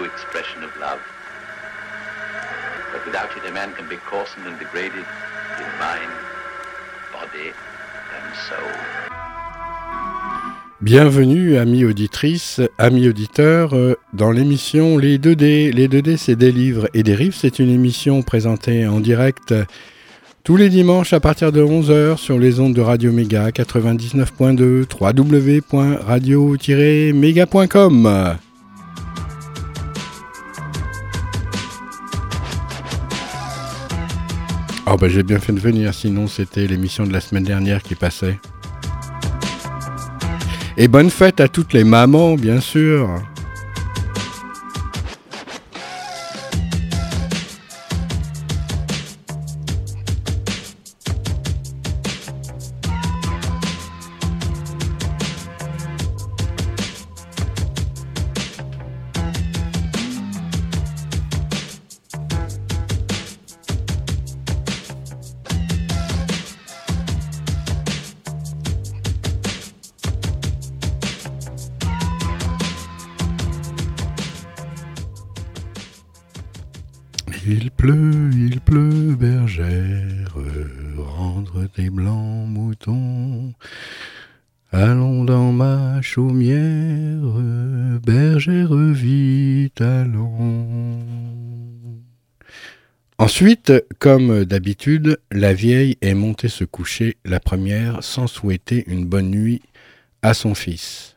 expression of love. But without it, a man can be and degraded in mind, body, and soul. Bienvenue, amis auditrices, amis auditeurs, euh, dans l'émission Les 2D. Les 2D, c'est des livres et des rives. C'est une émission présentée en direct tous les dimanches à partir de 11h sur les ondes de Radio Méga 99.2 www.radio-méga.com. Oh bah j'ai bien fait de venir, sinon c'était l'émission de la semaine dernière qui passait. Et bonne fête à toutes les mamans, bien sûr. Il pleut, il pleut, bergère, rendre tes blancs moutons. Allons dans ma chaumière, bergère, vite allons. Ensuite, comme d'habitude, la vieille est montée se coucher la première sans souhaiter une bonne nuit à son fils.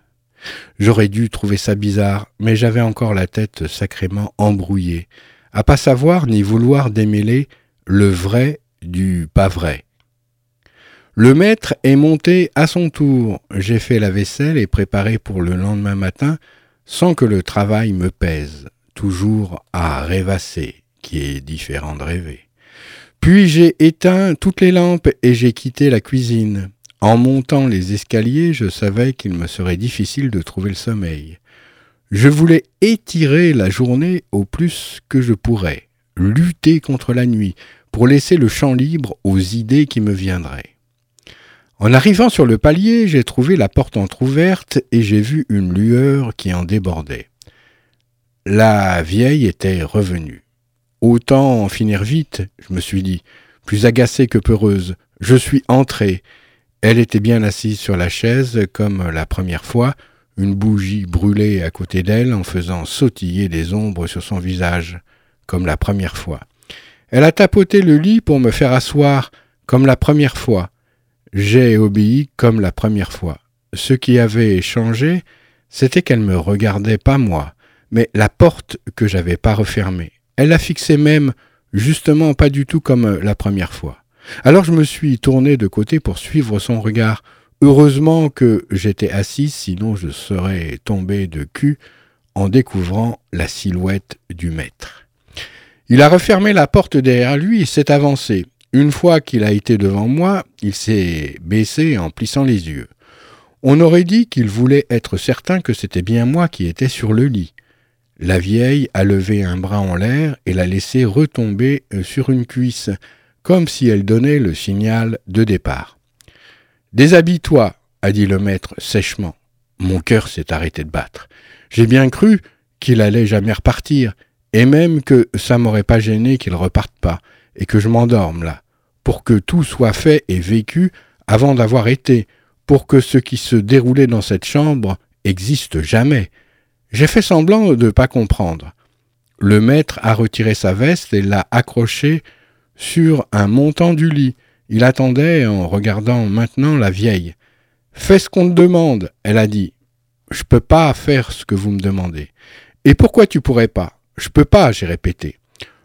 J'aurais dû trouver ça bizarre, mais j'avais encore la tête sacrément embrouillée à pas savoir ni vouloir démêler le vrai du pas vrai. Le maître est monté à son tour. J'ai fait la vaisselle et préparé pour le lendemain matin sans que le travail me pèse, toujours à rêvasser, qui est différent de rêver. Puis j'ai éteint toutes les lampes et j'ai quitté la cuisine. En montant les escaliers, je savais qu'il me serait difficile de trouver le sommeil. Je voulais étirer la journée au plus que je pourrais, lutter contre la nuit, pour laisser le champ libre aux idées qui me viendraient. En arrivant sur le palier, j'ai trouvé la porte entr'ouverte et j'ai vu une lueur qui en débordait. La vieille était revenue. Autant en finir vite, je me suis dit, plus agacée que peureuse. Je suis entré. Elle était bien assise sur la chaise comme la première fois, une bougie brûlée à côté d'elle en faisant sautiller des ombres sur son visage, comme la première fois. Elle a tapoté le lit pour me faire asseoir, comme la première fois. J'ai obéi comme la première fois. Ce qui avait changé, c'était qu'elle me regardait pas moi, mais la porte que j'avais pas refermée. Elle la fixait même justement pas du tout comme la première fois. Alors je me suis tourné de côté pour suivre son regard, Heureusement que j'étais assis, sinon je serais tombé de cul en découvrant la silhouette du maître. Il a refermé la porte derrière lui et s'est avancé. Une fois qu'il a été devant moi, il s'est baissé en plissant les yeux. On aurait dit qu'il voulait être certain que c'était bien moi qui étais sur le lit. La vieille a levé un bras en l'air et l'a laissé retomber euh, sur une cuisse, comme si elle donnait le signal de départ. Déshabille-toi, a dit le maître sèchement. Mon cœur s'est arrêté de battre. J'ai bien cru qu'il allait jamais repartir, et même que ça m'aurait pas gêné qu'il reparte pas, et que je m'endorme là, pour que tout soit fait et vécu avant d'avoir été, pour que ce qui se déroulait dans cette chambre existe jamais. J'ai fait semblant de ne pas comprendre. Le maître a retiré sa veste et l'a accrochée sur un montant du lit, il attendait en regardant maintenant la vieille. Fais ce qu'on te demande, elle a dit. Je peux pas faire ce que vous me demandez. Et pourquoi tu pourrais pas? Je peux pas, j'ai répété.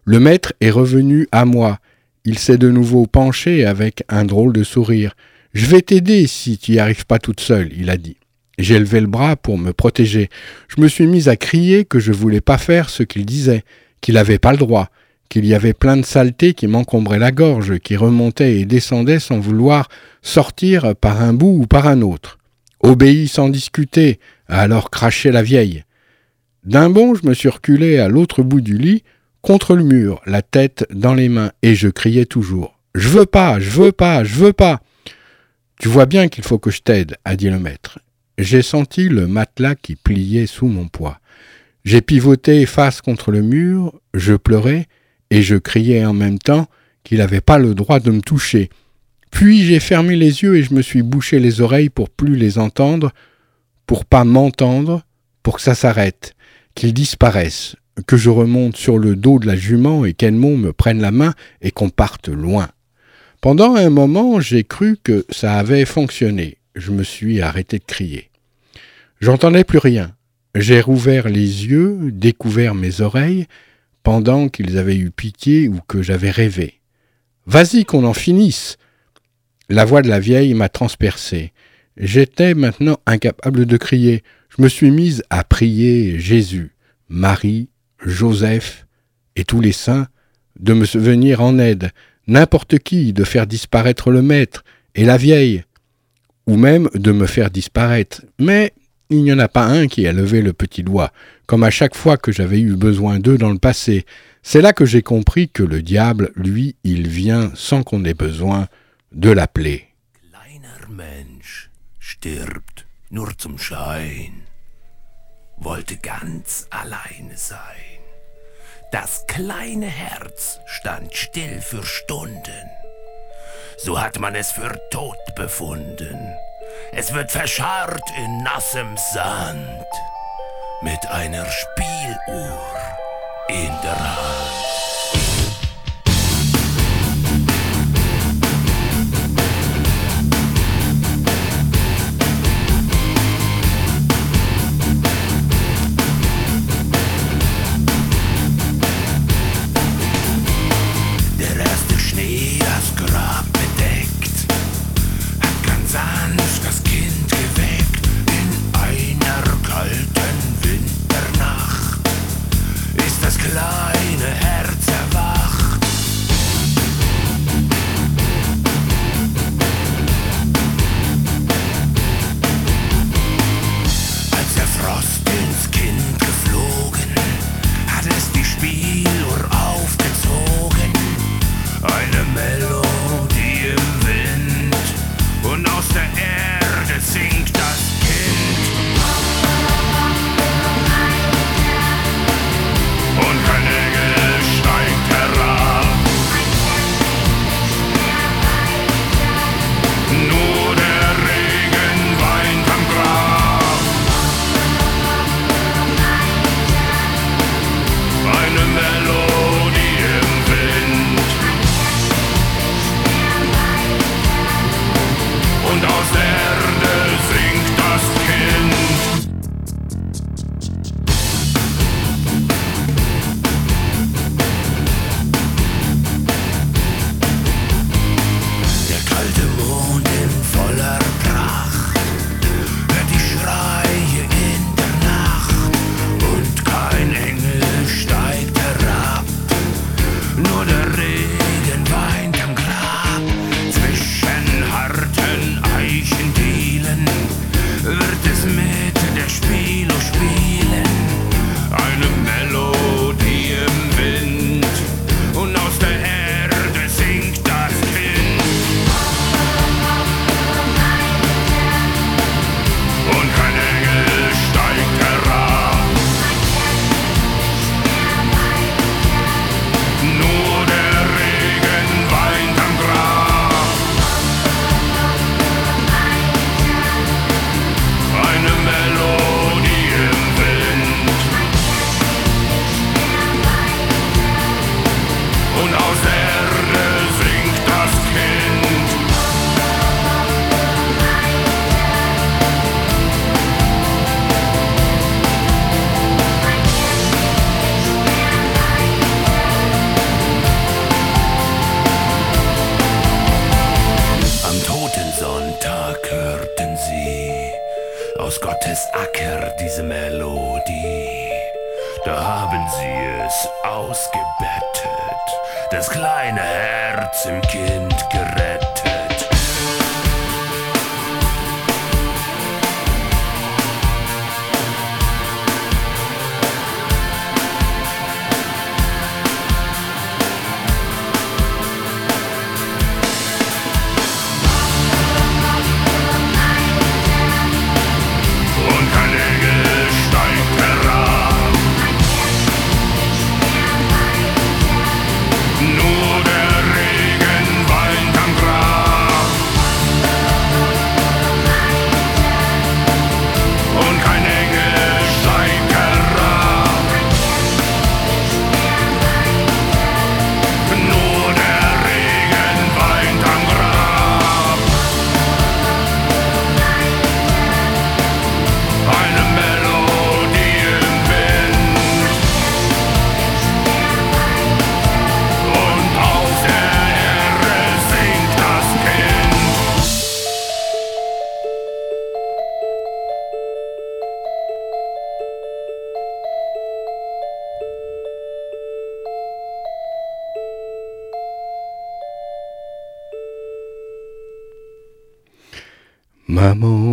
Le maître est revenu à moi. Il s'est de nouveau penché avec un drôle de sourire. Je vais t'aider si tu n'y arrives pas toute seule, il a dit. J'ai levé le bras pour me protéger. Je me suis mis à crier que je voulais pas faire ce qu'il disait, qu'il n'avait pas le droit, qu'il y avait plein de saletés qui m'encombraient la gorge, qui remontaient et descendaient sans vouloir sortir par un bout ou par un autre. Obéis sans discuter, alors craché la vieille. D'un bond, je me suis reculé à l'autre bout du lit, contre le mur, la tête dans les mains, et je criais toujours. Je veux pas, je veux pas, je veux pas. Tu vois bien qu'il faut que je t'aide, a dit le maître. J'ai senti le matelas qui pliait sous mon poids. J'ai pivoté face contre le mur, je pleurais, et je criais en même temps qu'il n'avait pas le droit de me toucher. Puis j'ai fermé les yeux et je me suis bouché les oreilles pour plus les entendre, pour pas m'entendre, pour que ça s'arrête, qu'il disparaisse, que je remonte sur le dos de la jument et qu'Edmond me prenne la main et qu'on parte loin. Pendant un moment, j'ai cru que ça avait fonctionné. Je me suis arrêté de crier. J'entendais plus rien. J'ai rouvert les yeux, découvert mes oreilles, pendant qu'ils avaient eu pitié ou que j'avais rêvé. Vas-y qu'on en finisse. La voix de la vieille m'a transpercé. J'étais maintenant incapable de crier. Je me suis mise à prier Jésus, Marie, Joseph et tous les saints de me venir en aide, n'importe qui, de faire disparaître le maître et la vieille, ou même de me faire disparaître. Mais il n'y en a pas un qui a levé le petit doigt, comme à chaque fois que j'avais eu besoin d'eux dans le passé. C'est là que j'ai compris que le diable, lui, il vient sans qu'on ait besoin de l'appeler. So hat man es für tot befunden. Es wird verscharrt in nassem Sand mit einer Spieluhr in der Hand.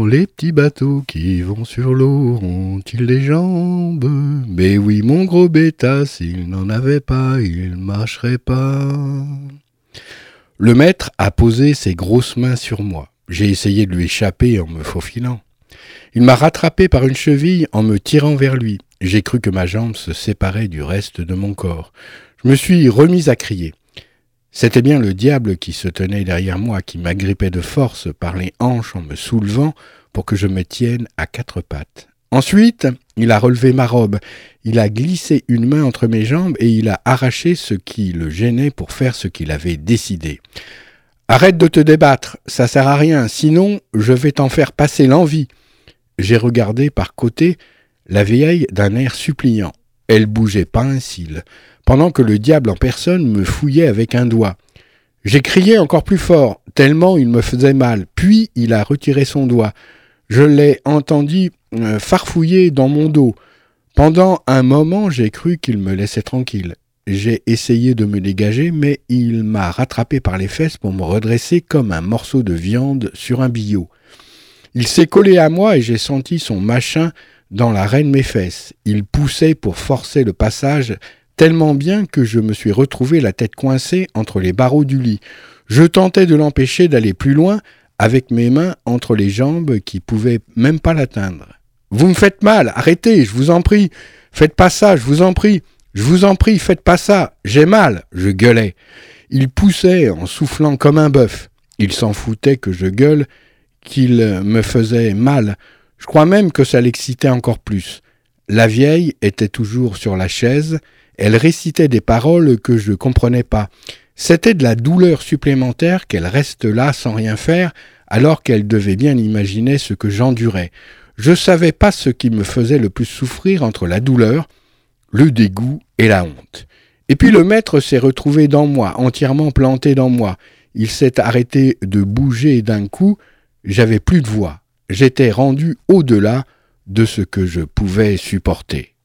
Les petits bateaux qui vont sur l'eau ont-ils des jambes? Mais oui, mon gros bêta, s'il n'en avait pas, il marcherait pas. Le maître a posé ses grosses mains sur moi. J'ai essayé de lui échapper en me faufilant. Il m'a rattrapé par une cheville en me tirant vers lui. J'ai cru que ma jambe se séparait du reste de mon corps. Je me suis remis à crier. C'était bien le diable qui se tenait derrière moi, qui m'agrippait de force par les hanches en me soulevant pour que je me tienne à quatre pattes. Ensuite, il a relevé ma robe, il a glissé une main entre mes jambes et il a arraché ce qui le gênait pour faire ce qu'il avait décidé. Arrête de te débattre, ça sert à rien, sinon je vais t'en faire passer l'envie. J'ai regardé par côté la vieille d'un air suppliant. Elle bougeait pas un cil, pendant que le diable en personne me fouillait avec un doigt. J'ai crié encore plus fort, tellement il me faisait mal, puis il a retiré son doigt. Je l'ai entendu euh, farfouiller dans mon dos. Pendant un moment, j'ai cru qu'il me laissait tranquille. J'ai essayé de me dégager, mais il m'a rattrapé par les fesses pour me redresser comme un morceau de viande sur un billot. Il s'est collé à moi et j'ai senti son machin dans l'arrêt de mes fesses. Il poussait pour forcer le passage tellement bien que je me suis retrouvé la tête coincée entre les barreaux du lit. Je tentais de l'empêcher d'aller plus loin avec mes mains entre les jambes qui pouvaient même pas l'atteindre. Vous me faites mal, arrêtez, je vous en prie. Faites pas ça, je vous en prie. Je vous en prie, faites pas ça. J'ai mal, je gueulais. Il poussait en soufflant comme un bœuf. Il s'en foutait que je gueule, qu'il me faisait mal. Je crois même que ça l'excitait encore plus. La vieille était toujours sur la chaise, elle récitait des paroles que je comprenais pas. C'était de la douleur supplémentaire qu'elle reste là sans rien faire, alors qu'elle devait bien imaginer ce que j'endurais. Je savais pas ce qui me faisait le plus souffrir entre la douleur, le dégoût et la honte. Et puis le maître s'est retrouvé dans moi, entièrement planté dans moi. Il s'est arrêté de bouger d'un coup, j'avais plus de voix. J'étais rendu au-delà de ce que je pouvais supporter.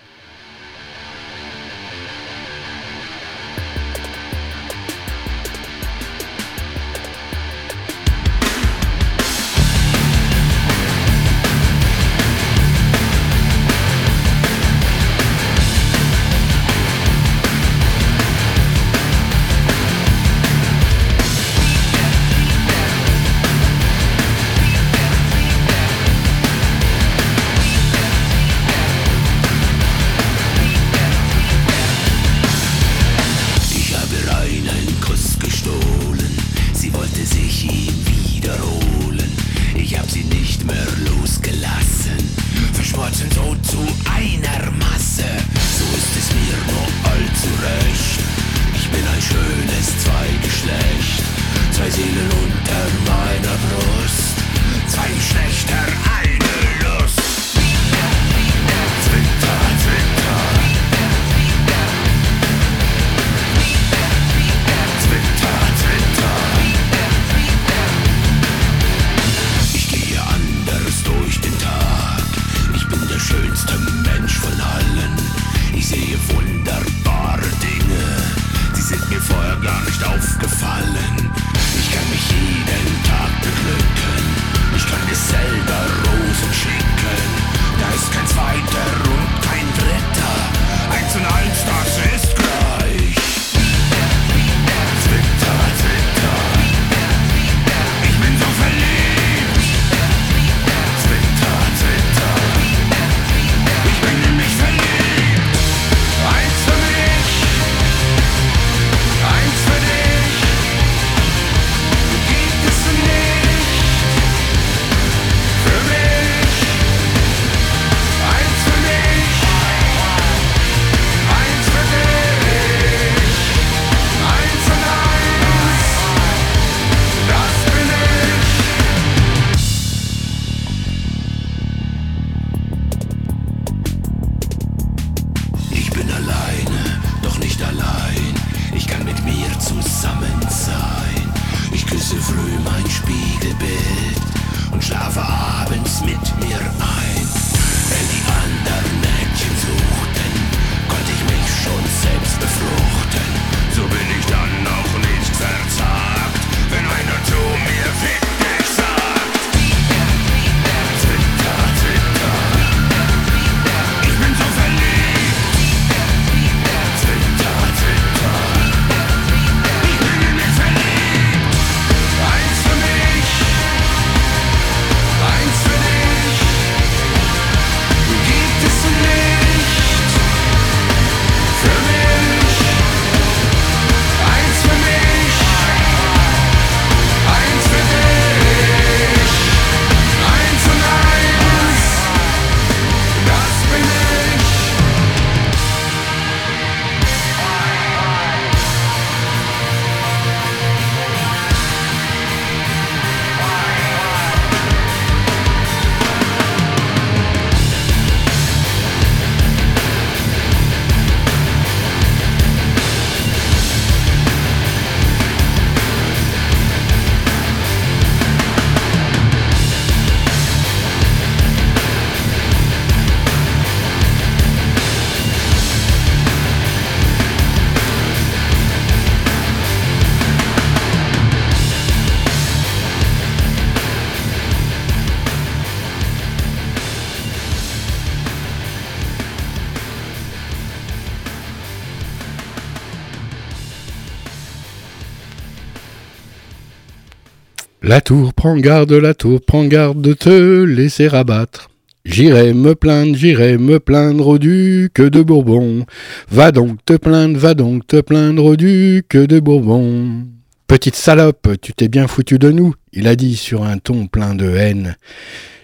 La tour, prends garde, la tour, prends garde de te laisser abattre. J'irai me plaindre, j'irai me plaindre au duc de Bourbon. Va donc te plaindre, va donc te plaindre au duc de Bourbon. Petite salope, tu t'es bien foutu de nous, il a dit sur un ton plein de haine.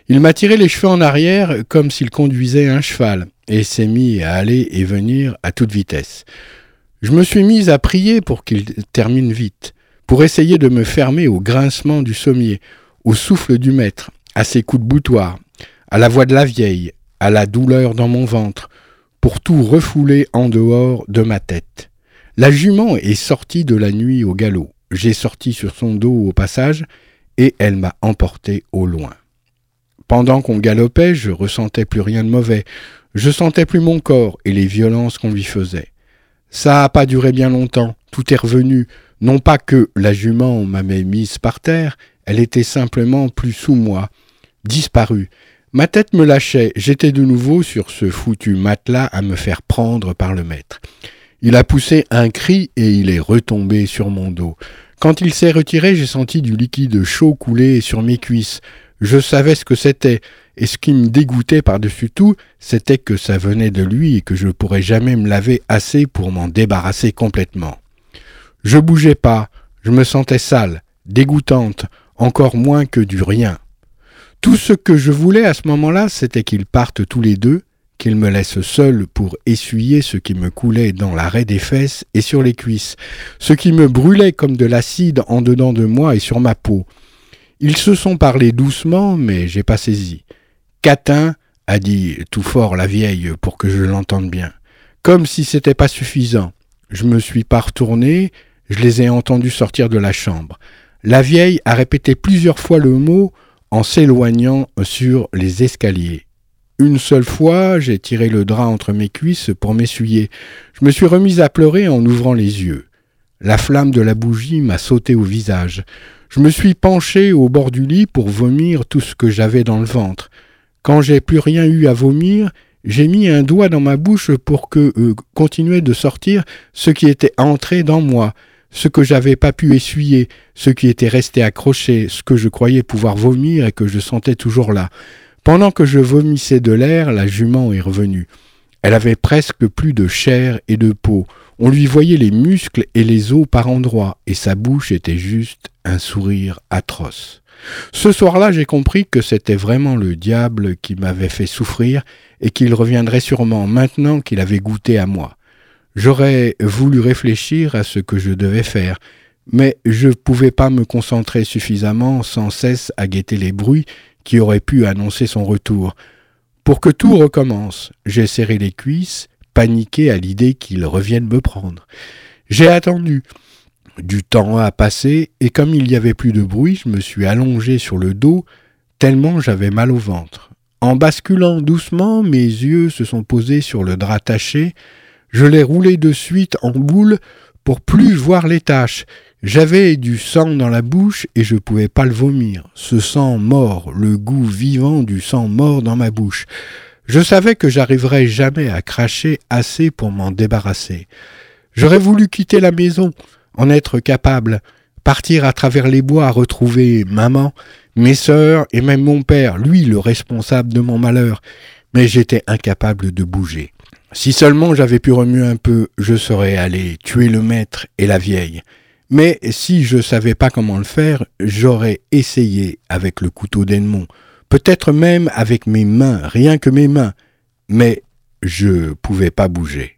Il m'a tiré les cheveux en arrière comme s'il conduisait un cheval, et s'est mis à aller et venir à toute vitesse. Je me suis mise à prier pour qu'il termine vite, pour essayer de me fermer au grincement du sommier, au souffle du maître, à ses coups de boutoir, à la voix de la vieille, à la douleur dans mon ventre, pour tout refouler en dehors de ma tête. La jument est sortie de la nuit au galop. J'ai sorti sur son dos au passage, et elle m'a emporté au loin. Pendant qu'on galopait, je ressentais plus rien de mauvais. Je sentais plus mon corps et les violences qu'on lui faisait. Ça a pas duré bien longtemps. Tout est revenu. Non pas que la jument m'avait mise par terre, elle était simplement plus sous moi, disparue. Ma tête me lâchait, j'étais de nouveau sur ce foutu matelas à me faire prendre par le maître. Il a poussé un cri et il est retombé sur mon dos. Quand il s'est retiré, j'ai senti du liquide chaud couler sur mes cuisses. Je savais ce que c'était, et ce qui me dégoûtait par-dessus tout, c'était que ça venait de lui et que je ne pourrais jamais me laver assez pour m'en débarrasser complètement. Je bougeais pas, je me sentais sale, dégoûtante, encore moins que du rien. Tout ce que je voulais à ce moment-là, c'était qu'ils partent tous les deux, qu'ils me laissent seul pour essuyer ce qui me coulait dans l'arrêt des fesses et sur les cuisses, ce qui me brûlait comme de l'acide en dedans de moi et sur ma peau. Ils se sont parlé doucement, mais j'ai pas saisi. Catin, a dit tout fort la vieille pour que je l'entende bien. Comme si c'était pas suffisant. Je me suis pas retourné, je les ai entendus sortir de la chambre. La vieille a répété plusieurs fois le mot en s'éloignant sur les escaliers. Une seule fois, j'ai tiré le drap entre mes cuisses pour m'essuyer. Je me suis remise à pleurer en ouvrant les yeux. La flamme de la bougie m'a sauté au visage. Je me suis penché au bord du lit pour vomir tout ce que j'avais dans le ventre. Quand j'ai plus rien eu à vomir, j'ai mis un doigt dans ma bouche pour que euh, continuait de sortir ce qui était entré dans moi, ce que j'avais pas pu essuyer, ce qui était resté accroché, ce que je croyais pouvoir vomir et que je sentais toujours là. Pendant que je vomissais de l'air, la jument est revenue. Elle avait presque plus de chair et de peau. On lui voyait les muscles et les os par endroits, et sa bouche était juste un sourire atroce. Ce soir-là, j'ai compris que c'était vraiment le diable qui m'avait fait souffrir et qu'il reviendrait sûrement maintenant qu'il avait goûté à moi. J'aurais voulu réfléchir à ce que je devais faire, mais je ne pouvais pas me concentrer suffisamment sans cesse à guetter les bruits qui auraient pu annoncer son retour. Pour que tout recommence, j'ai serré les cuisses, paniqué à l'idée qu'il revienne me prendre. J'ai attendu. Du temps a passé, et comme il n'y avait plus de bruit, je me suis allongé sur le dos, tellement j'avais mal au ventre. En basculant doucement, mes yeux se sont posés sur le drap taché, je l'ai roulé de suite en boule pour plus voir les taches. J'avais du sang dans la bouche et je pouvais pas le vomir. Ce sang mort, le goût vivant du sang mort dans ma bouche. Je savais que j'arriverais jamais à cracher assez pour m'en débarrasser. J'aurais voulu quitter la maison, en être capable, partir à travers les bois, retrouver maman, mes sœurs et même mon père, lui le responsable de mon malheur, mais j'étais incapable de bouger. Si seulement j'avais pu remuer un peu, je serais allé tuer le maître et la vieille. Mais si je savais pas comment le faire, j'aurais essayé avec le couteau d'Edmond, peut-être même avec mes mains, rien que mes mains, mais je pouvais pas bouger.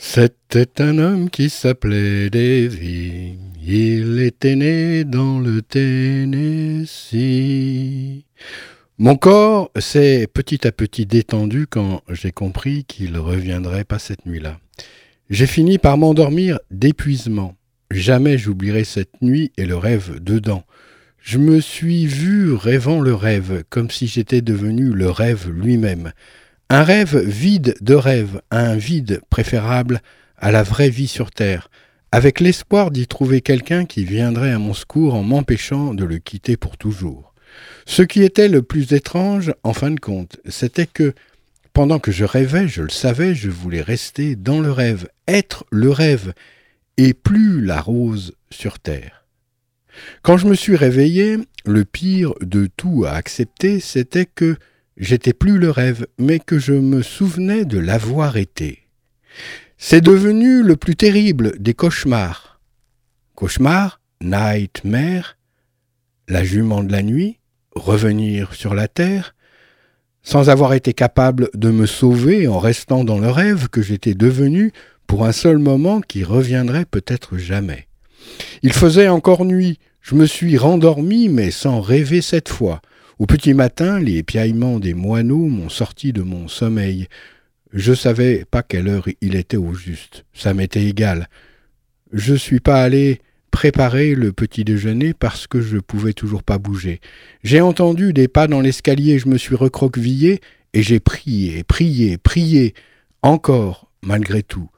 C'était un homme qui s'appelait Davy. Il était né dans le Tennessee. Mon corps s'est petit à petit détendu quand j'ai compris qu'il reviendrait pas cette nuit-là. J'ai fini par m'endormir d'épuisement. Jamais j'oublierai cette nuit et le rêve dedans. Je me suis vu rêvant le rêve, comme si j'étais devenu le rêve lui-même. Un rêve vide de rêve, un vide préférable à la vraie vie sur Terre, avec l'espoir d'y trouver quelqu'un qui viendrait à mon secours en m'empêchant de le quitter pour toujours. Ce qui était le plus étrange, en fin de compte, c'était que, pendant que je rêvais, je le savais, je voulais rester dans le rêve, être le rêve, et plus la rose sur terre. Quand je me suis réveillé, le pire de tout à accepter, c'était que j'étais plus le rêve, mais que je me souvenais de l'avoir été. C'est devenu le plus terrible des cauchemars. Cauchemar, nightmare, la jument de la nuit, revenir sur la terre, sans avoir été capable de me sauver en restant dans le rêve que j'étais devenu pour un seul moment qui reviendrait peut-être jamais. Il faisait encore nuit, je me suis rendormi mais sans rêver cette fois. Au petit matin, les piaillements des moineaux m'ont sorti de mon sommeil. Je savais pas quelle heure il était au juste. Ça m'était égal. Je suis pas allé préparer le petit déjeuner parce que je pouvais toujours pas bouger. J'ai entendu des pas dans l'escalier, je me suis recroquevillé et j'ai prié, prié, prié, encore, malgré tout.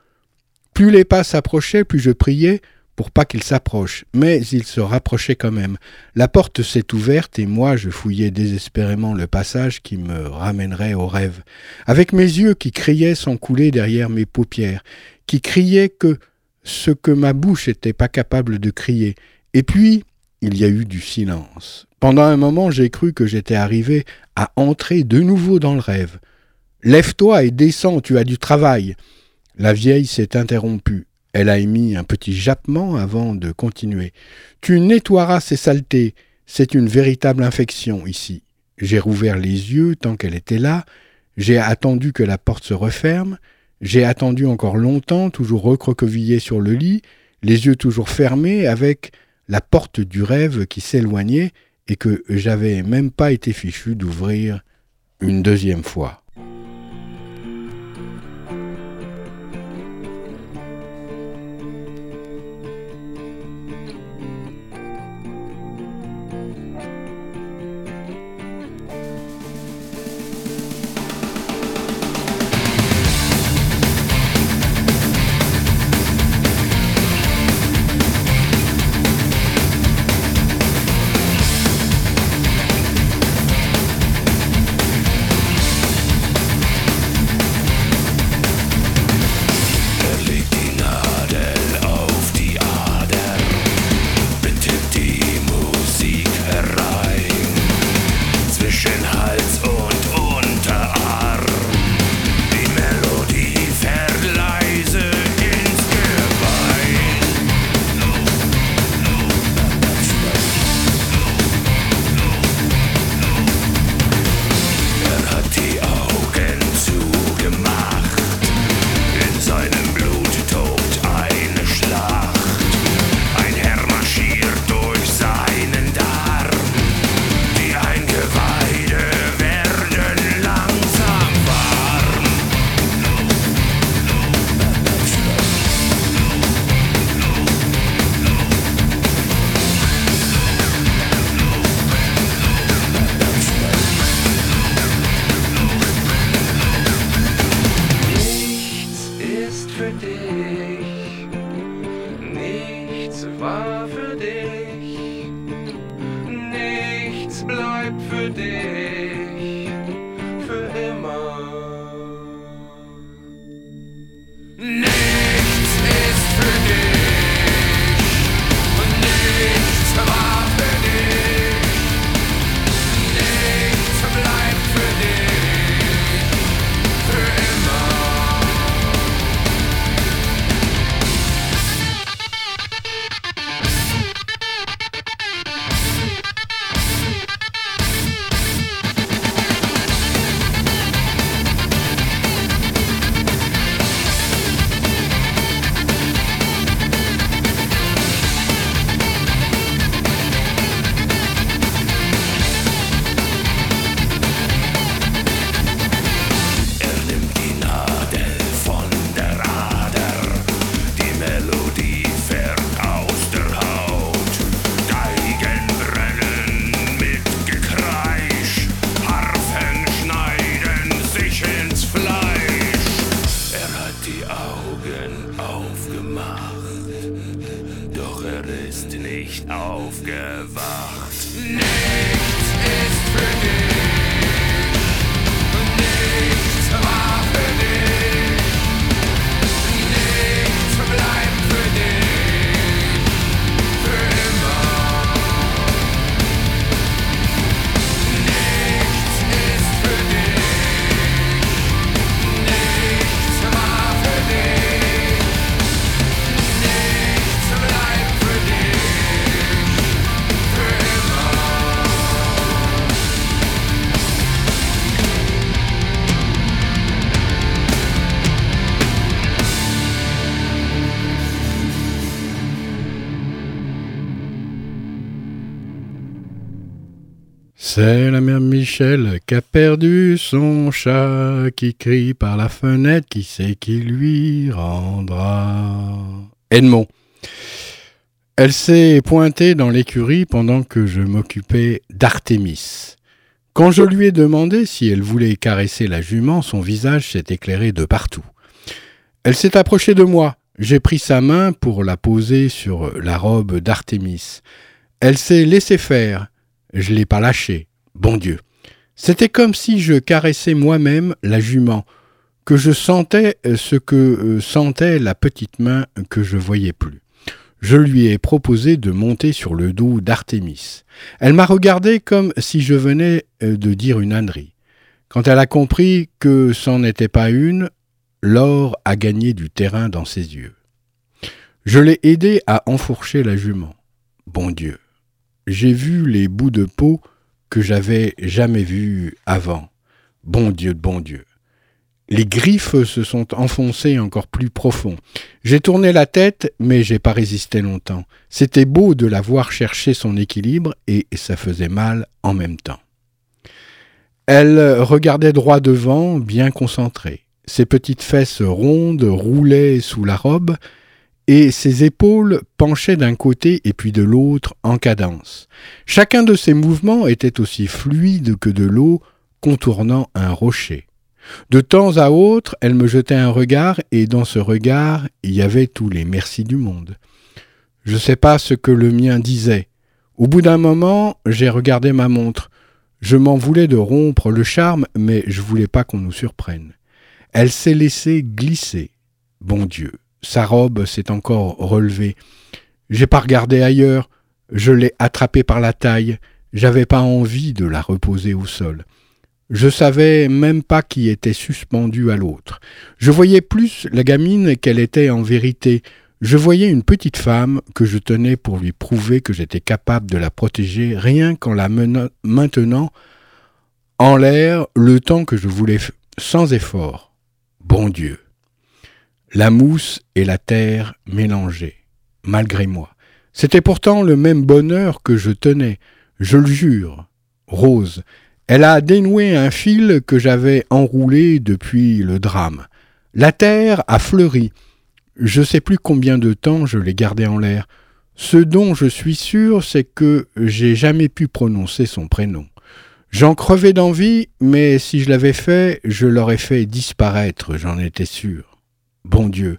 Plus les pas s'approchaient, plus je priais, pour pas qu'il s'approche, mais il se rapprochait quand même. La porte s'est ouverte et moi je fouillais désespérément le passage qui me ramènerait au rêve, avec mes yeux qui criaient sans couler derrière mes paupières, qui criaient que ce que ma bouche n'était pas capable de crier. Et puis, il y a eu du silence. Pendant un moment, j'ai cru que j'étais arrivé à entrer de nouveau dans le rêve. Lève-toi et descends, tu as du travail. La vieille s'est interrompue. Elle a émis un petit jappement avant de continuer. Tu nettoieras ces saletés. C'est une véritable infection ici. J'ai rouvert les yeux tant qu'elle était là. J'ai attendu que la porte se referme. J'ai attendu encore longtemps, toujours recroquevillé sur le lit, les yeux toujours fermés, avec la porte du rêve qui s'éloignait et que j'avais même pas été fichu d'ouvrir une deuxième fois. C'est la mère Michel qui a perdu son chat, qui crie par la fenêtre, qui sait qui lui rendra. Edmond. Elle s'est pointée dans l'écurie pendant que je m'occupais d'Artémis. Quand je lui ai demandé si elle voulait caresser la jument, son visage s'est éclairé de partout. Elle s'est approchée de moi. J'ai pris sa main pour la poser sur la robe d'Artémis. Elle s'est laissée faire. Je l'ai pas lâchée. Bon Dieu. C'était comme si je caressais moi-même la jument, que je sentais euh, ce que euh, sentait la petite main que je voyais plus. Je lui ai proposé de monter sur le dos d'Artémis. Elle m'a regardé comme si je venais euh, de dire une ânerie. Quand elle a compris que c'en n'était pas une, l'or a gagné du terrain dans ses yeux. Je l'ai aidé à enfourcher la jument. Bon Dieu. J'ai vu les bouts de peau que j'avais jamais vus avant. Bon Dieu de bon Dieu. Les griffes se sont enfoncées encore plus profond. J'ai tourné la tête, mais j'ai pas résisté longtemps. C'était beau de la voir chercher son équilibre et ça faisait mal en même temps. Elle regardait droit devant, bien concentrée. Ses petites fesses rondes roulaient sous la robe, et ses épaules penchaient d'un côté et puis de l'autre en cadence. Chacun de ses mouvements était aussi fluide que de l'eau contournant un rocher. De temps à autre, elle me jetait un regard, et dans ce regard, il y avait tous les merci du monde. Je ne sais pas ce que le mien disait. Au bout d'un moment, j'ai regardé ma montre. Je m'en voulais de rompre le charme, mais je voulais pas qu'on nous surprenne. Elle s'est laissée glisser. Bon Dieu, sa robe s'est encore relevée. J'ai pas regardé ailleurs. Je l'ai attrapée par la taille. J'avais pas envie de la reposer au sol. Je savais même pas qui était suspendu à l'autre. Je voyais plus la gamine qu'elle était en vérité. Je voyais une petite femme que je tenais pour lui prouver que j'étais capable de la protéger rien qu'en la maintenant en l'air le temps que je voulais sans effort. Bon Dieu. La mousse et la terre mélangées, malgré moi. C'était pourtant le même bonheur que je tenais, je le jure. Rose, elle a dénoué un fil que j'avais enroulé depuis le drame. La terre a fleuri. Je sais plus combien de temps je l'ai gardé en l'air. Ce dont je suis sûr, c'est que j'ai jamais pu prononcer son prénom. J'en crevais d'envie, mais si je l'avais fait, je l'aurais fait disparaître, j'en étais sûr. Bon Dieu.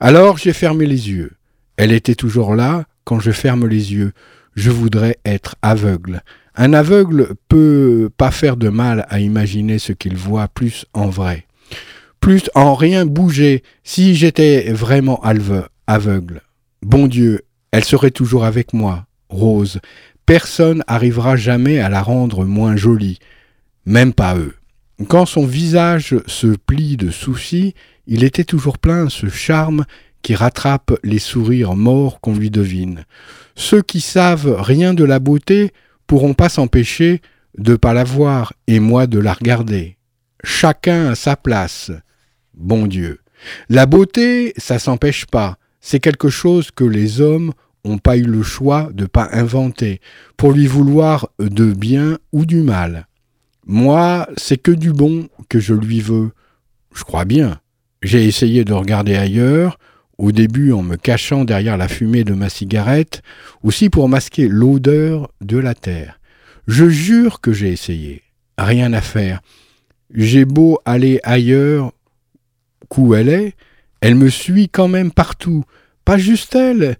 Alors j'ai fermé les yeux. Elle était toujours là quand je ferme les yeux. Je voudrais être aveugle. Un aveugle peut pas faire de mal à imaginer ce qu'il voit plus en vrai. Plus en rien bouger si j'étais vraiment aveugle. Bon Dieu, elle serait toujours avec moi, Rose. Personne arrivera jamais à la rendre moins jolie, même pas eux. Quand son visage se plie de soucis, il était toujours plein ce charme qui rattrape les sourires morts qu'on lui devine. Ceux qui savent rien de la beauté pourront pas s'empêcher de pas la voir et moi de la regarder. Chacun à sa place. Bon Dieu. La beauté, ça s'empêche pas. C'est quelque chose que les hommes ont pas eu le choix de pas inventer pour lui vouloir de bien ou du mal. Moi, c'est que du bon que je lui veux. Je crois bien. J'ai essayé de regarder ailleurs, au début en me cachant derrière la fumée de ma cigarette, aussi pour masquer l'odeur de la terre. Je jure que j'ai essayé. Rien à faire. J'ai beau aller ailleurs qu'où elle est, elle me suit quand même partout. Pas juste elle,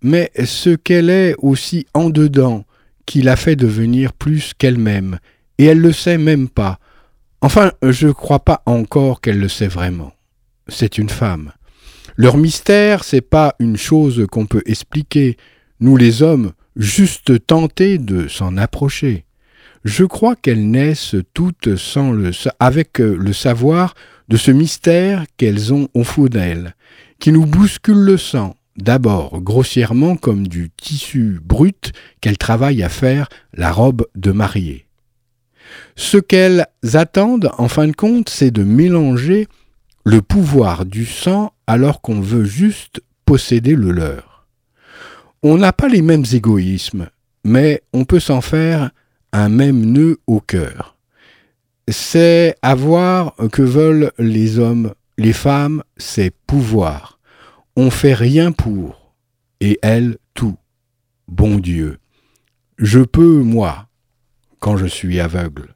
mais ce qu'elle est aussi en dedans qui l'a fait devenir plus qu'elle-même, et elle le sait même pas. Enfin, je crois pas encore qu'elle le sait vraiment. C'est une femme. Leur mystère, c'est pas une chose qu'on peut expliquer, nous les hommes, juste tenter de s'en approcher. Je crois qu'elles naissent toutes sans le, avec le savoir de ce mystère qu'elles ont au fond d'elles, qui nous bouscule le sang, d'abord grossièrement comme du tissu brut qu'elles travaillent à faire la robe de mariée. Ce qu'elles attendent, en fin de compte, c'est de mélanger le pouvoir du sang alors qu'on veut juste posséder le leur. On n'a pas les mêmes égoïsmes, mais on peut s'en faire un même nœud au cœur. C'est avoir que veulent les hommes, les femmes, c'est pouvoir. On fait rien pour, et elle tout. Bon Dieu, je peux, moi, quand je suis aveugle.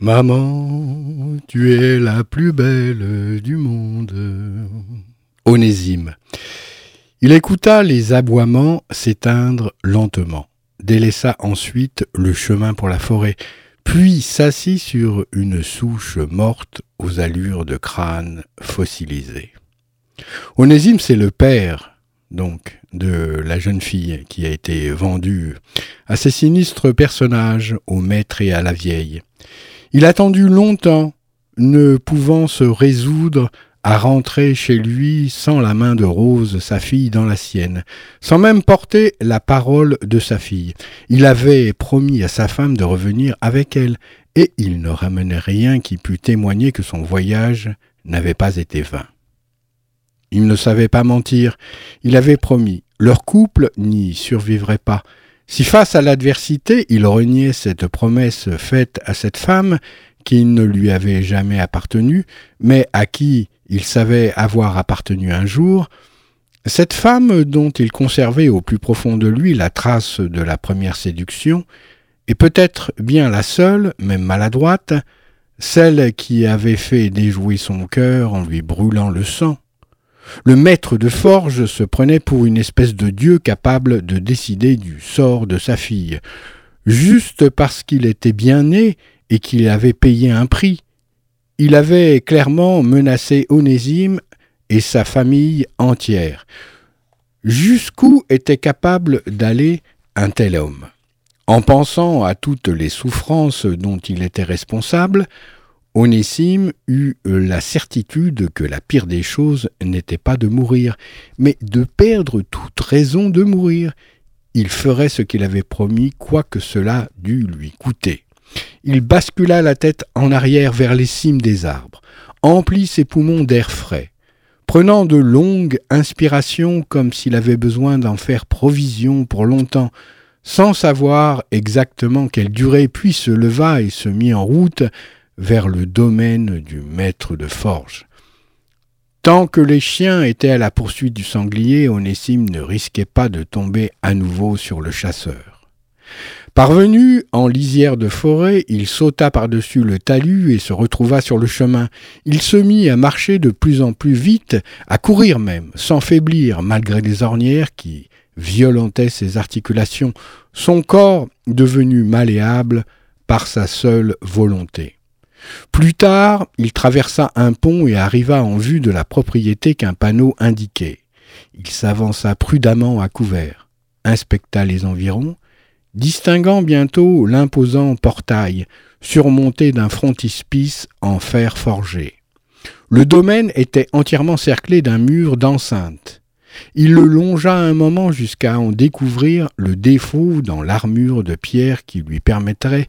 Maman, tu es la plus belle du monde. Onésime. Il écouta les aboiements s'éteindre lentement, délaissa ensuite le chemin pour la forêt, puis s'assit sur une souche morte aux allures de crâne fossilisé. Onésime, c'est le père, donc, de la jeune fille qui a été vendue à ces sinistres personnages, au maître et à la vieille. Il attendu longtemps, ne pouvant se résoudre à rentrer chez lui sans la main de Rose, sa fille, dans la sienne, sans même porter la parole de sa fille. Il avait promis à sa femme de revenir avec elle, et il ne ramenait rien qui pût témoigner que son voyage n'avait pas été vain. Il ne savait pas mentir, il avait promis, leur couple n'y survivrait pas. Si face à l'adversité il reniait cette promesse faite à cette femme, qui ne lui avait jamais appartenu, mais à qui il savait avoir appartenu un jour, cette femme dont il conservait au plus profond de lui la trace de la première séduction, et peut-être bien la seule, même maladroite, celle qui avait fait déjouer son cœur en lui brûlant le sang. Le maître de forge se prenait pour une espèce de dieu capable de décider du sort de sa fille, juste parce qu'il était bien né et qu'il avait payé un prix, il avait clairement menacé Onésime et sa famille entière. Jusqu'où était capable d'aller un tel homme? En pensant à toutes les souffrances dont il était responsable, Onésime eut la certitude que la pire des choses n'était pas de mourir, mais de perdre toute raison de mourir. Il ferait ce qu'il avait promis, quoi que cela dût lui coûter. Il bascula la tête en arrière vers les cimes des arbres, emplit ses poumons d'air frais, prenant de longues inspirations comme s'il avait besoin d'en faire provision pour longtemps, sans savoir exactement quelle durée, puis se leva et se mit en route vers le domaine du maître de forge. Tant que les chiens étaient à la poursuite du sanglier, Onésime ne risquait pas de tomber à nouveau sur le chasseur. Parvenu en lisière de forêt, il sauta par-dessus le talus et se retrouva sur le chemin. Il se mit à marcher de plus en plus vite, à courir même, sans faiblir malgré les ornières qui violentaient ses articulations, son corps devenu malléable par sa seule volonté. Plus tard, il traversa un pont et arriva en vue de la propriété qu'un panneau indiquait. Il s'avança prudemment à couvert, inspecta les environs, distinguant bientôt l'imposant portail surmonté d'un frontispice en fer forgé. Le domaine était entièrement cerclé d'un mur d'enceinte. Il le longea un moment jusqu'à en découvrir le défaut dans l'armure de pierre qui lui permettrait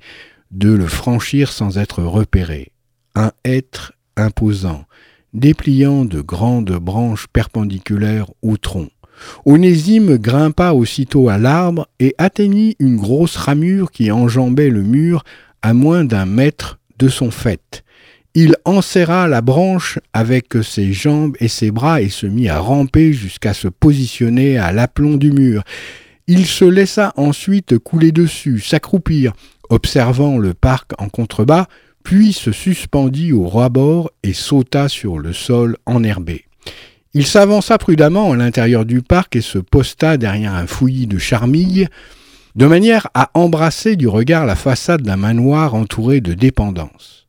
de le franchir sans être repéré. Un être imposant, dépliant de grandes branches perpendiculaires au tronc. Onésime grimpa aussitôt à l'arbre et atteignit une grosse ramure qui enjambait le mur à moins d'un mètre de son fait. Il enserra la branche avec ses jambes et ses bras et se mit à ramper jusqu'à se positionner à l'aplomb du mur. Il se laissa ensuite couler dessus, s'accroupir, observant le parc en contrebas, puis se suspendit au ras-bord et sauta sur le sol enherbé. Il s'avança prudemment à l'intérieur du parc et se posta derrière un fouillis de charmilles, de manière à embrasser du regard la façade d'un manoir entouré de dépendances.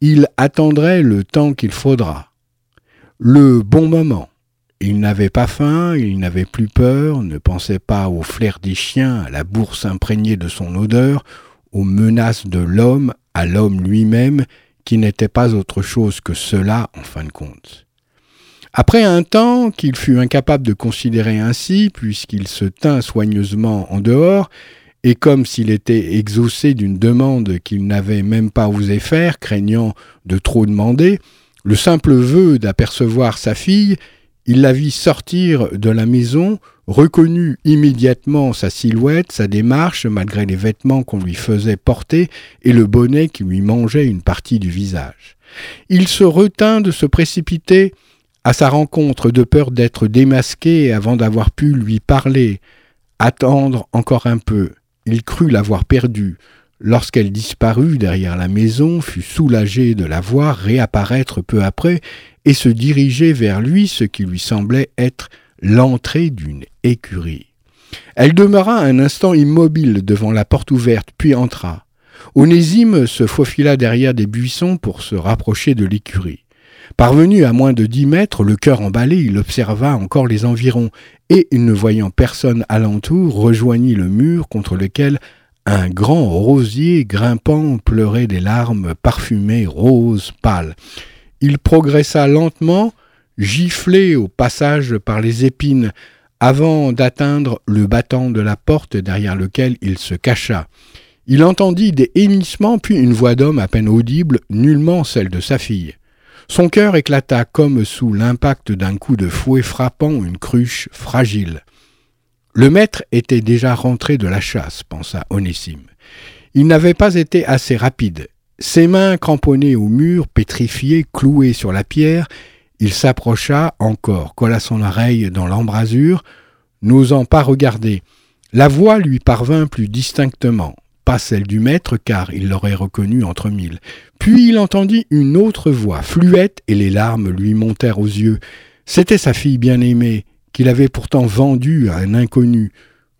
Il attendrait le temps qu'il faudra, le bon moment. Il n'avait pas faim, il n'avait plus peur, ne pensait pas au flair des chiens, à la bourse imprégnée de son odeur, aux menaces de l'homme, à l'homme lui-même, qui n'était pas autre chose que cela en fin de compte. Après un temps qu'il fut incapable de considérer ainsi, puisqu'il se tint soigneusement en dehors, et comme s'il était exaucé d'une demande qu'il n'avait même pas osé faire, craignant de trop demander, Le simple vœu d'apercevoir sa fille, il la vit sortir de la maison, reconnut immédiatement sa silhouette, sa démarche, malgré les vêtements qu'on lui faisait porter et le bonnet qui lui mangeait une partie du visage. Il se retint de se précipiter à sa rencontre de peur d'être démasqué avant d'avoir pu lui parler, attendre encore un peu. Il crut l'avoir perdue. Lorsqu'elle disparut derrière la maison, fut soulagé de la voir réapparaître peu après et se diriger vers lui ce qui lui semblait être l'entrée d'une écurie. Elle demeura un instant immobile devant la porte ouverte, puis entra. Onésime se faufila derrière des buissons pour se rapprocher de l'écurie. Parvenu à moins de dix mètres, le cœur emballé, il observa encore les environs, et, ne voyant personne alentour, rejoignit le mur contre lequel un grand rosier grimpant pleurait des larmes parfumées roses pâles. Il progressa lentement, giflé au passage par les épines, avant d'atteindre le battant de la porte derrière lequel il se cacha. Il entendit des hennissements, puis une voix d'homme à peine audible, nullement celle de sa fille. Son cœur éclata comme sous l'impact d'un coup de fouet frappant une cruche fragile. Le maître était déjà rentré de la chasse, pensa Onésime. Il n'avait pas été assez rapide. Ses mains cramponnées au mur, pétrifiées, clouées sur la pierre, il s'approcha encore, colla son oreille dans l'embrasure, n'osant pas regarder. La voix lui parvint plus distinctement pas celle du maître, car il l'aurait reconnue entre mille. Puis il entendit une autre voix, fluette, et les larmes lui montèrent aux yeux. C'était sa fille bien-aimée, qu'il avait pourtant vendue à un inconnu.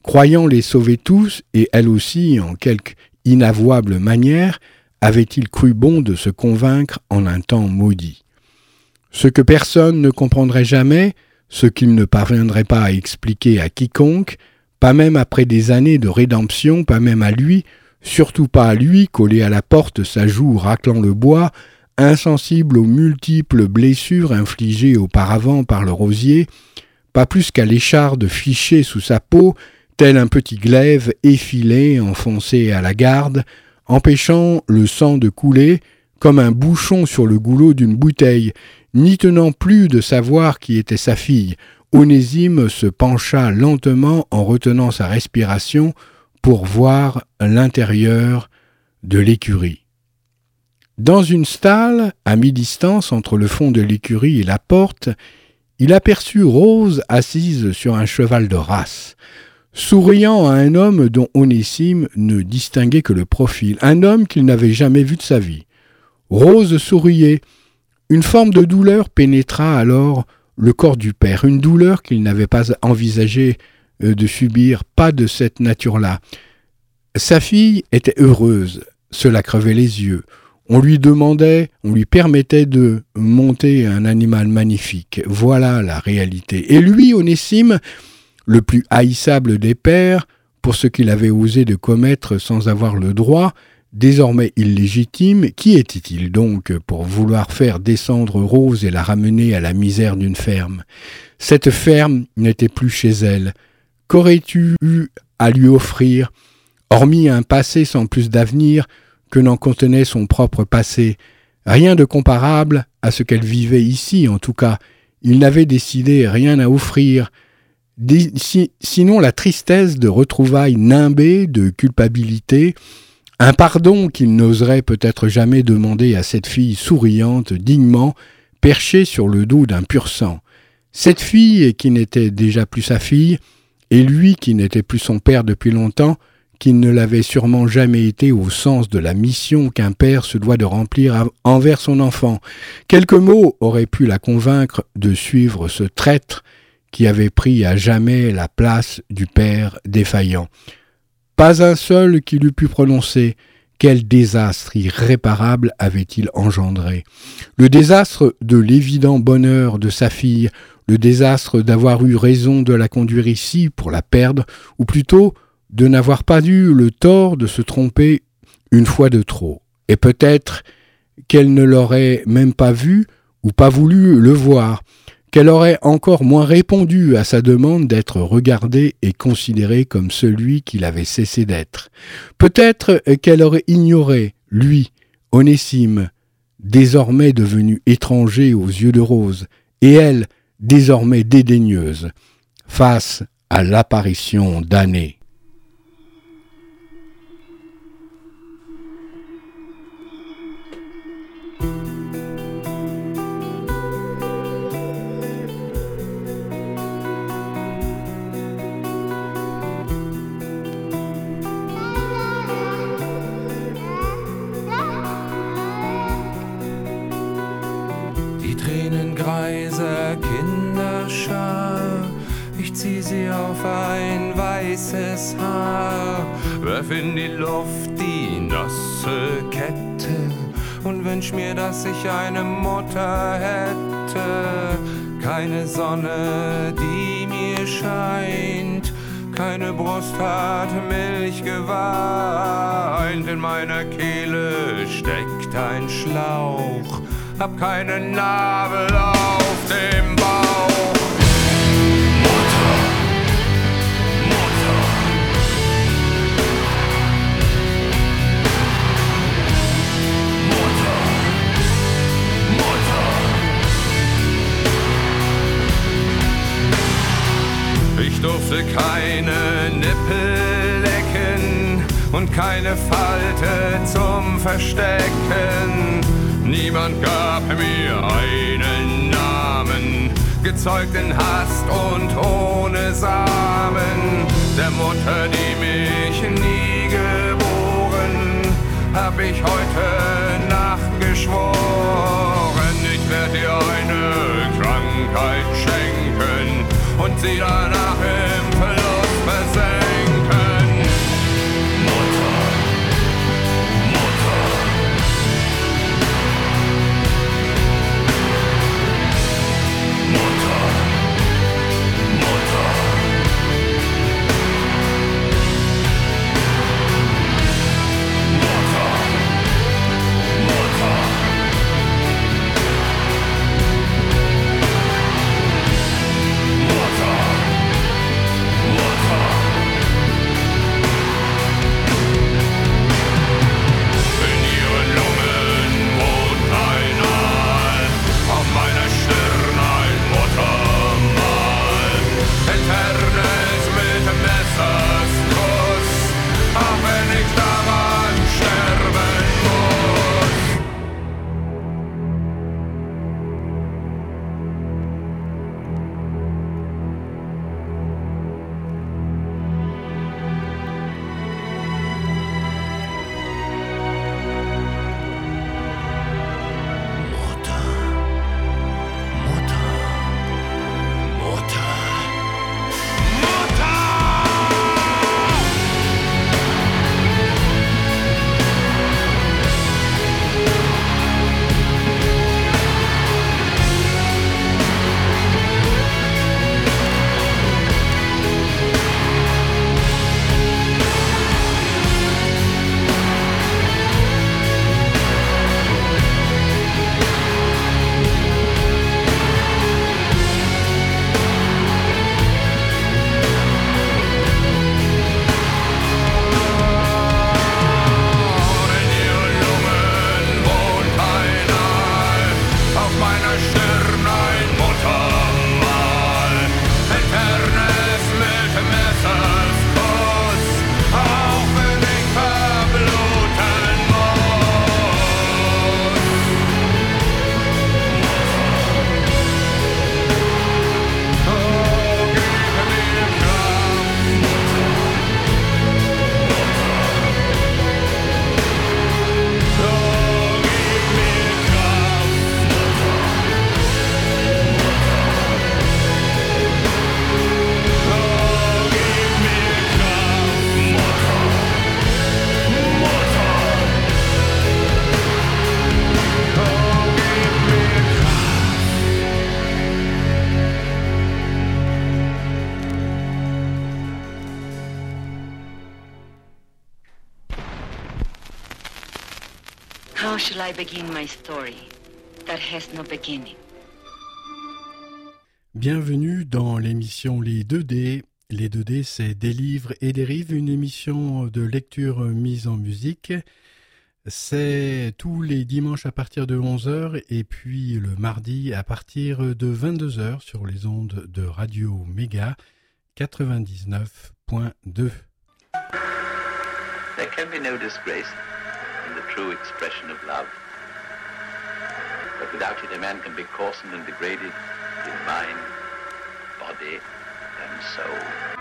Croyant les sauver tous, et elle aussi, en quelque inavouable manière, avait-il cru bon de se convaincre en un temps maudit. Ce que personne ne comprendrait jamais, ce qu'il ne parviendrait pas à expliquer à quiconque, pas même après des années de rédemption, pas même à lui, surtout pas à lui, collé à la porte, sa joue raclant le bois, insensible aux multiples blessures infligées auparavant par le rosier, pas plus qu'à l'écharde fichée sous sa peau, tel un petit glaive effilé enfoncé à la garde, empêchant le sang de couler, comme un bouchon sur le goulot d'une bouteille, n'y tenant plus de savoir qui était sa fille, Onésime se pencha lentement en retenant sa respiration pour voir l'intérieur de l'écurie. Dans une stalle, à mi-distance entre le fond de l'écurie et la porte, il aperçut Rose assise sur un cheval de race, souriant à un homme dont Onésime ne distinguait que le profil, un homme qu'il n'avait jamais vu de sa vie. Rose souriait. Une forme de douleur pénétra alors le corps du père, une douleur qu'il n'avait pas envisagé euh, de subir, pas de cette nature-là. Sa fille était heureuse, cela crevait les yeux. On lui demandait, on lui permettait de monter un animal magnifique. Voilà la réalité. Et lui, Onésime, le plus haïssable des pères, pour ce qu'il avait osé de commettre sans avoir le droit, Désormais illégitime, qui était-il donc pour vouloir faire descendre Rose et la ramener à la misère d'une ferme? Cette ferme n'était plus chez elle. Qu'aurais-tu eu à lui offrir, hormis un passé sans plus d'avenir que n'en contenait son propre passé Rien de comparable à ce qu'elle vivait ici, en tout cas. Il n'avait décidé rien à offrir, sinon la tristesse de retrouvailles nimbées de culpabilité, un pardon qu'il n'oserait peut-être jamais demander à cette fille souriante, dignement, perchée sur le dos d'un pur sang. Cette fille qui n'était déjà plus sa fille, et lui qui n'était plus son père depuis longtemps, qui ne l'avait sûrement jamais été au sens de la mission qu'un père se doit de remplir envers son enfant. Quelques mots auraient pu la convaincre de suivre ce traître qui avait pris à jamais la place du père défaillant. Pas un seul qui l'eût pu prononcer. Quel désastre irréparable avait-il engendré Le désastre de l'évident bonheur de sa fille, le désastre d'avoir eu raison de la conduire ici pour la perdre, ou plutôt de n'avoir pas eu le tort de se tromper une fois de trop. Et peut-être qu'elle ne l'aurait même pas vu ou pas voulu le voir, qu'elle aurait encore moins répondu à sa demande d'être regardée et considérée comme celui qu'il avait cessé d'être. Peut-être qu'elle aurait ignoré, lui, Onésime, désormais devenu étranger aux yeux de rose, et elle, désormais dédaigneuse, face à l'apparition d'années. Werf in die nasse Kette und wünsch mir, dass ich eine Mutter hätte. Keine Sonne, die mir scheint, keine Brust hat Milch geweint. In meiner Kehle steckt ein Schlauch, hab keinen Nabel auf dem Bauch. Durfte keine Nippel lecken und keine Falte zum Verstecken. Niemand gab mir einen Namen, gezeugt in Hast und ohne Samen. Der Mutter, die mich nie geboren, hab ich heute Nacht geschworen, ich werde dir eine Krankheit schenken und sie danach im Verlust versenken. Bienvenue dans l'émission Les 2D. Les 2D, c'est des livres et des rives, une émission de lecture mise en musique. C'est tous les dimanches à partir de 11h et puis le mardi à partir de 22h sur les ondes de Radio Méga 99.2. There can be no disgrace in the true expression of love. But without it, a man can be coarsened and degraded in mind, body, and soul.